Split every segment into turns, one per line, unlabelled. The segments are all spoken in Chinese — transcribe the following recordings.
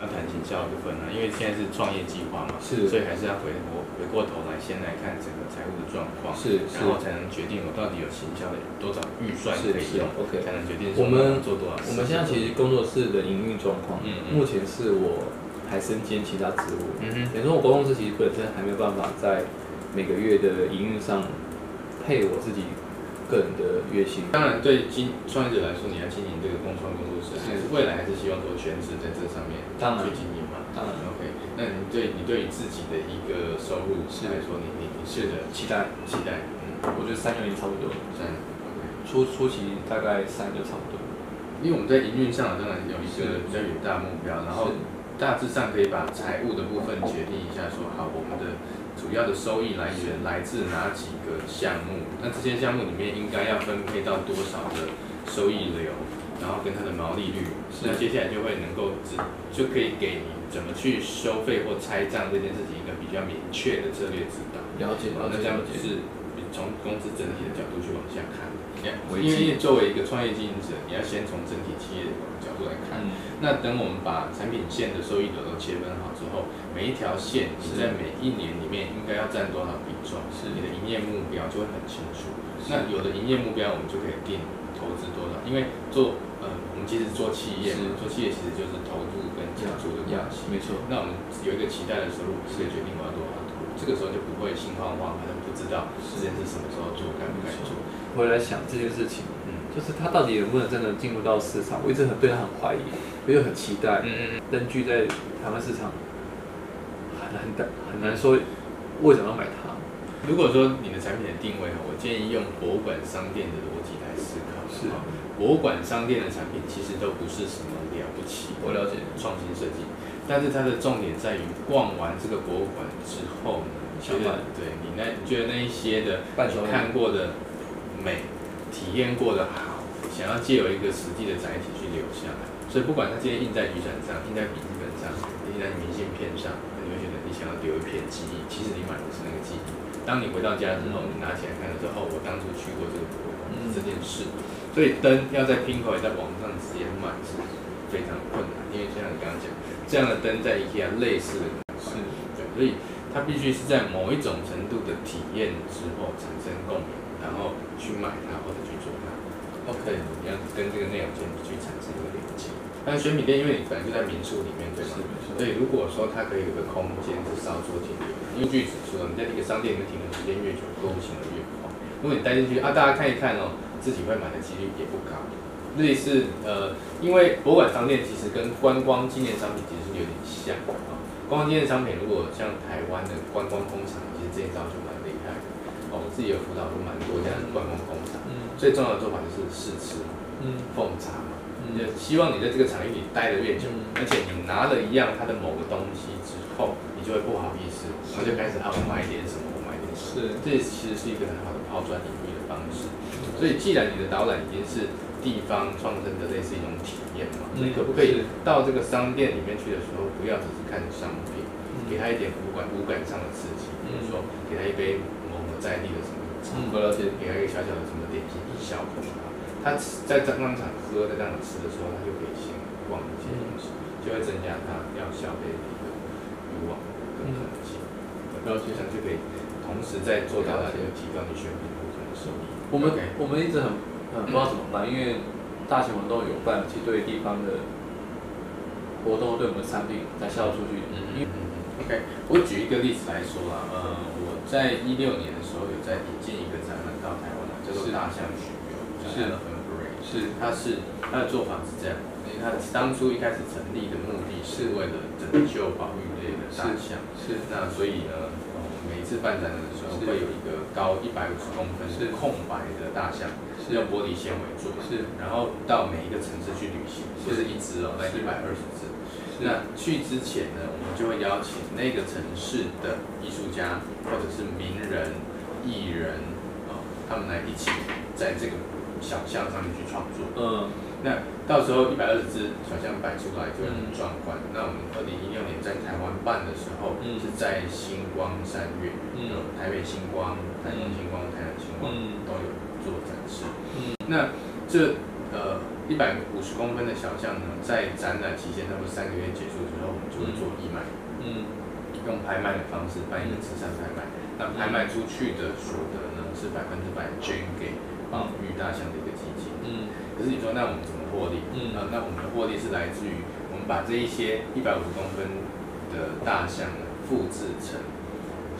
要谈行销的部分呢，因为现在是创业计划嘛，是，所以还是要回过回过头来，先来看整个财务的状况，是，然后才能决定我到底有行销的多少预算可以用，OK，才能决定我们做多少。
我们现在其实工作室的营运状况，嗯，目前是我还身兼其他职务，嗯哼，等于说我公司其实本身还没有办法在每个月的营运上配我自己。个人的月薪，
当然对经创业者来说，你要经营这个共创工作室，还是未来还是希望说全职在这上面去经营嘛？当然，OK。那你对你对于自己的一个收入是。来说，你你你是的期待。期待，嗯，
我觉得三年也差不多，三，OK。初初期大概三就差不多，
因为我们在营运上当然有一个比较远大目标，然后大致上可以把财务的部分决定一下，说好我们的。主要的收益来源来自哪几个项目？那这些项目里面应该要分配到多少的收益流，然后跟它的毛利率，那接下来就会能够只就可以给你怎么去收费或拆账这件事情一个比较明确的策略指导。
了解，
那这样是从公司整体的角度去往下看。因为作为一个创业经营者，你要先从整体企业的角度来看。嗯、那等我们把产品线的收益流都切分好之后，每一条线你在每一年里面应该要占多少比重，是你的营业目标就会很清楚。那有的营业目标，我们就可以定投资多少。因为做呃，我们其实做企业，做企业其实就是投入跟产出的关系。没错。那我们有一个期待的收入，是可以决定我要多少。这个时候就不会心慌慌，可能不知道时间是什么时候做，该不该做。
回来想这件事情，嗯，就是他到底能不能真的进入到市场？我一直很对他很怀疑，我又很期待。嗯嗯。灯具在台湾市场很难的，很难说为什么要买它。
如果说你的产品的定位，我建议用博物馆商店的逻辑来思考。是。博物馆商店的产品其实都不是什么了不起，我了解创新设计，但是它的重点在于逛完这个博物馆之后呢，觉得对你那你觉得那一些的你看过的。美，体验过的好，想要借由一个实际的载体去留下来，所以不管它今天印在雨伞上，印在笔记本上，印在明信片上，你会觉得你想要留一片记忆。其实你买的是那个记忆。当你回到家之后，你拿起来看的时候，哦，我当初去过这个博物馆，这件事。所以灯要在 Pinko 在网上直接买是非常困难，因为像你刚刚讲，这样的灯在 IKEA 类似的是，对，所以它必须是在某一种程度的体验之后产生共鸣。然后去买它或者去做它，OK，你要跟这个内容间去产生一个连接。但是选品店，因为你本来就在民宿里面，对吗？所以如果说它可以有个空间是稍作停留，因为据指出，你在这个商店里面停留时间越久，购物行为越快。如果你待进去啊，大家看一看哦，自己会买的几率也不高。类似呃，因为博物馆商店其实跟观光纪念商品其实是有点像啊。观光纪念商品如果像台湾的观光工厂，其实这一招就蛮厉害的。哦，我自己有辅导过蛮多家的观光工厂，嗯，最重要的做法就是试吃，嗯，奉茶嘛，嗯，就希望你在这个场域里待得越久，嗯，而且你拿了一样它的某个东西之后，你就会不好意思，然后就开始啊，我买点什么，我买点什么，是，这其实是一个很好的抛砖引玉的方式。所以，既然你的导览已经是地方创生的类似一种体验嘛，你可不可以到这个商店里面去的时候，不要只是看商品，给他一点五感五感上的刺激，比如说给他一杯某某。在地的什么场合，而且给他一个小小的什么点心一小口啊，他在当当场喝，在当场吃的时候，他就可以先逛一些东西，就会增加他要消费的一个欲望跟可能性。然后其实就可以同时在做到来就提高你选品顾客的收益。
我们我们一直很很不知道怎么办，因为大型活动有办，其实对地方的活动对我们的产品才销售出去。嗯嗯嗯。
OK，我举一个例子来说啦，呃，我在一六年。的时候有在引进一个展览到台湾来，叫做大象巡游，是的，很。是，它是它的做法是这样，因为它当初一开始成立的目的是为了拯救保育类的大象，是。那所以呢，次办展览的时候，会有一个高一百五十公分是空白的大象，是用玻璃纤维做，是。然后到每一个城市去旅行，就是一只哦，来一百二十只。那去之前呢，我们就会邀请那个城市的艺术家或者是名人。艺人啊、哦，他们来一起在这个小象上面去创作。
嗯，
那到时候一百二十只小象摆出来就会很壮观。嗯、那我们二零一六年在台湾办的时候，嗯、是在星光三月，嗯、有台北星光、台中星光、台南星光、嗯、都有做展示。嗯，那这呃一百五十公分的小象呢，在展览期间，差不多三个月结束之后，我们就会做义卖。嗯，用拍卖的方式办一个慈善拍卖。那拍卖出去的所得呢，是百分之百捐给保育大象的一个基金。嗯。可是你说，那我们怎么获利？嗯。啊，那我们的获利是来自于我们把这一些一百五十公分的大象呢，复制成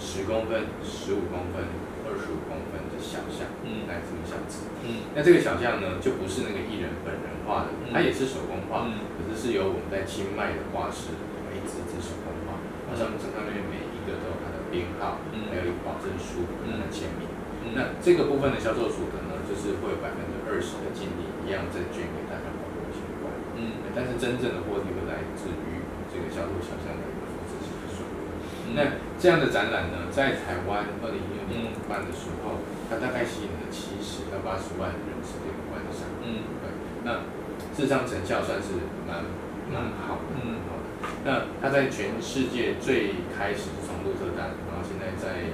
十公分、十五公分、二十五公分的小象，嗯，来这么小只。嗯。那这个小象呢，就不是那个艺人本人画的，它也是手工画，嗯可是是由我们在清迈的画师一只一只手工画，好像整个那边每一个都有它的。编号，还有一个保证书，跟他签名。那这个部分的销售所得呢，就是会有百分之二十的净利，一样再捐给大家保护相关。嗯，但是真正的获利会来自于这个销售小象的一个复制性的收入。那这样的展览呢，在台湾二零一六年办的时候，它大概吸引了七十到八十万人次的一个观赏。嗯，对。那事实上成效算是蛮蛮好的。嗯，好的。那它在全世界最开始是从鹿特丹，然后现在在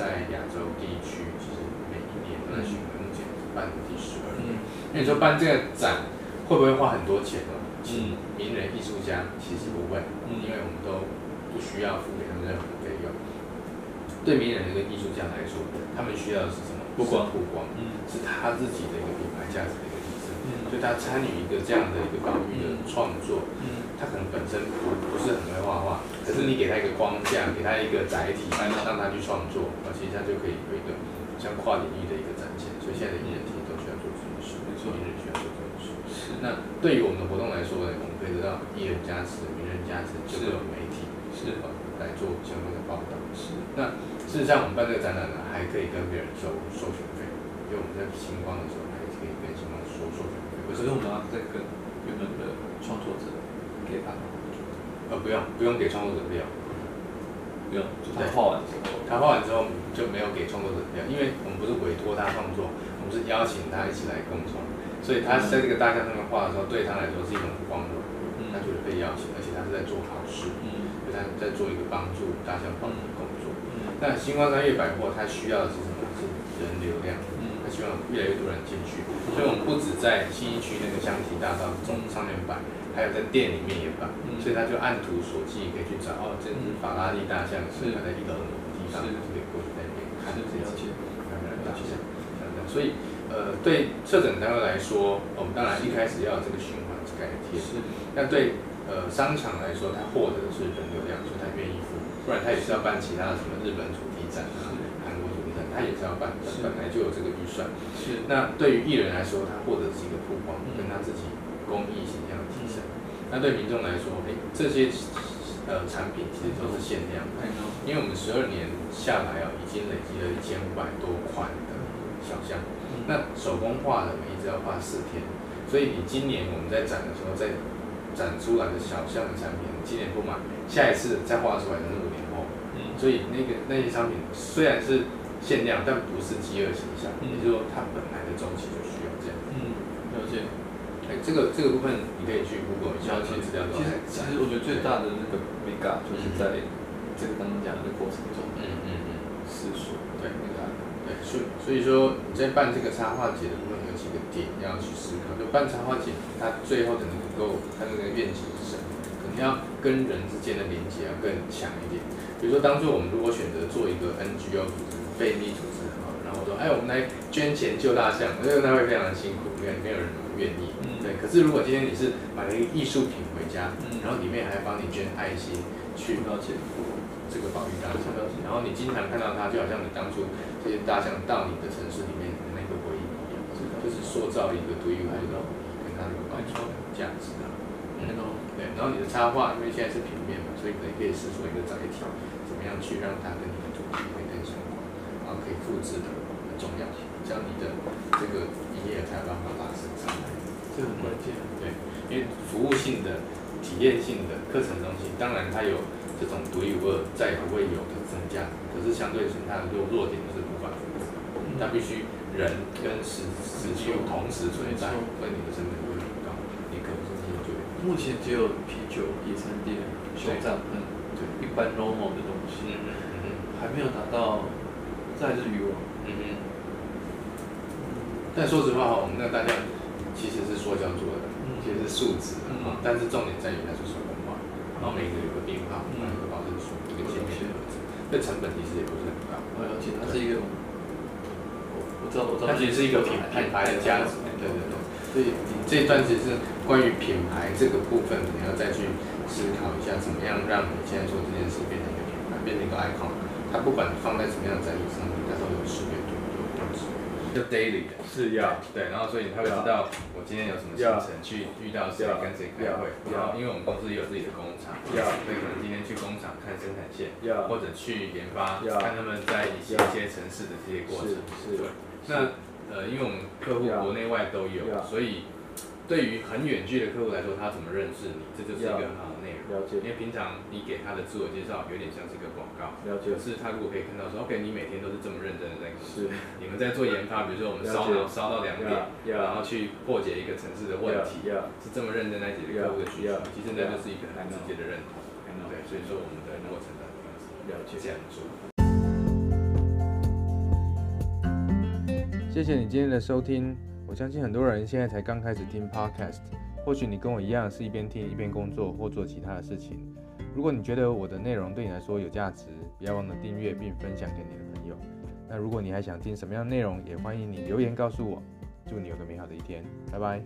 在亚洲地区，其实每一年都在巡回，目前是办第十二年。那你说办这个展会不会花很多钱呢？请名人艺术家其实不会，因为我们都不需要付给他们任何的费用。对名人的一个艺术家来说，他们需要的是什么？不光曝光，是他自己的一个品牌价值的一个提升。所以他参与一个这样的一个保育的创作。他可能本身不不是很会画画，可是你给他一个框架，给他一个载体，让他去创作，啊，其实他就可以有一个像跨领域的一个展现。所以现在的艺人其实都需要做这件事，没错，艺人需要做这件事。是。那对于我们的活动来说呢，我们可以得到艺人加持、名人加持，就会有媒体是来做相关的报道。是。那事实上，我们办这个展览呢，还可以跟别人收授权费，因为我们在星光的时候，还可以跟星光收授权费。
可是我们要在跟原本的创作者。给他，
呃，不用，不用给创作者料，
不用，就他画完之后，
他画完之后就没有给创作者料，因为我们不是委托他创作，我们是邀请他一起来共创，所以他在这个大象上面画的时候，对他来说是一种光荣，他觉得被邀请，而且他是在做好事，所以他在做一个帮助大象保育的工作。那星光三越百货，它需要的是什么？是人流量，他希望越来越多人进去，所以我们不止在新一区那个香堤大道中上面摆。还有在店里面也摆，所以他就按图索骥，可以去找哦，这只法拉利大象是。摆在一楼的地方，就可以过去在那边看这些看看大象。所以呃，对策展单位来说，我们当然一开始要有这个循环去改贴，那对呃商场来说，他获得的是人流量，所以他愿意付，不然他也是要办其他的什么日本主题展啊、韩国主题展，他也是要办，本来就有这个预算。是。那对于艺人来说，他获得的是一个曝光，跟他自己公益形象的提升。那对民众来说，哎，这些呃产品其实都是限量的，因为我们十二年下来啊，已经累积了一千五百多款的小象。那手工画的每一只要画四天，所以你今年我们在展的时候，在展出来的小象的产品，今年不买，下一次再画出来的是五年后。所以那个那些商品虽然是限量，但不是饥饿形象，也就是说它本来的周期就需要这样。嗯，了解。这个这个部分你可以去 Google 一下，其实其实
其实我觉得最大的那个 mega 就是在这个刚刚讲的过程中，嗯嗯嗯，思索，对那个，对，所所以说你在办这个插画节的部分有几个点要去思考，就办插画节它最后的那个 goal，它那个愿景是什么？可能要跟人之间的连接要更强一点。比如说当初我们如果选择做一个 NGO 组织、非利组织哈，然后说哎我们来捐钱救大象，因为那会非常的辛苦，没有没有人愿意。对，可是如果今天你是买了一个艺术品回家，嗯、然后里面还帮你捐爱心，去到解这个保育大象，然后你经常看到它，就好像你当初这些大象到你的城市里面的那个回忆一样，就是塑造一个独一无二的跟它的保育价值啊。嗯，对，然后你的插画，因为现在是平面嘛，所以可以可以试出一个载体，怎么样去让它跟你的主题复制的很重要，这样你的这个营业才有办法拉升上来。这很关键，对，因为服务性的、体验性的课程东西，当然它有这种独一无二、再也不会有的增加，可是相对性它的弱弱点就是无法复制，它必须
人跟实实际同时存在，所以你的成本会很高，你可能
目前只有啤酒、野餐垫、手帐篷，对，一般 normal 的东西，嗯嗯。还没有达到，再是渔网，嗯哼。
但说实话哈，我们那个大家其实是塑胶做的，其实是树脂的，但是重点在于它是手工化，然后每个有个编号，然后保证书一个切面的。这成本其实也不是很高，
而且它是一个，我我知道我知道，
它其实是一个品品牌的价值，对对对。所以你这一段其实是关于品牌这个部分，你要再去思考一下，怎么样让你现在做这件事变成一个品牌，变成一个 icon。它不管放在什么样的载体上面，它都有识别度，有价值。就 daily 的。
是要
对，然后所以你他会知道我今天有什么行程，去遇到谁跟谁开会，然后因为我们公司也有自己的工厂，所以可能今天去工厂看生产线，或者去研发，看他们在一些一些城市的这些过程。是，对。那呃，因为我们客户国内外都有，所以对于很远距的客户来说，他怎么认识你，这就是一个很。
了解。
因为平常你给他的自我介绍有点像是一个广告。
了解。
可是他如果可以看到说，OK，你每天都是这么认真的在工作。是。你们在做研发，比如说我们烧脑烧到两点，然后去破解一个城市的问题，是这么认真来解决客户的需求，其实那就是一个很直接的认同。对，所以说我们的过程的方式了解这样做。谢谢你今天的收听，我相信很多人现在才刚开始听 Podcast。或许你跟我一样，是一边听一边工作或做其他的事情。如果你觉得我的内容对你来说有价值，不要忘了订阅并分享给你的朋友。那如果你还想听什么样的内容，也欢迎你留言告诉我。祝你有个美好的一天，拜拜。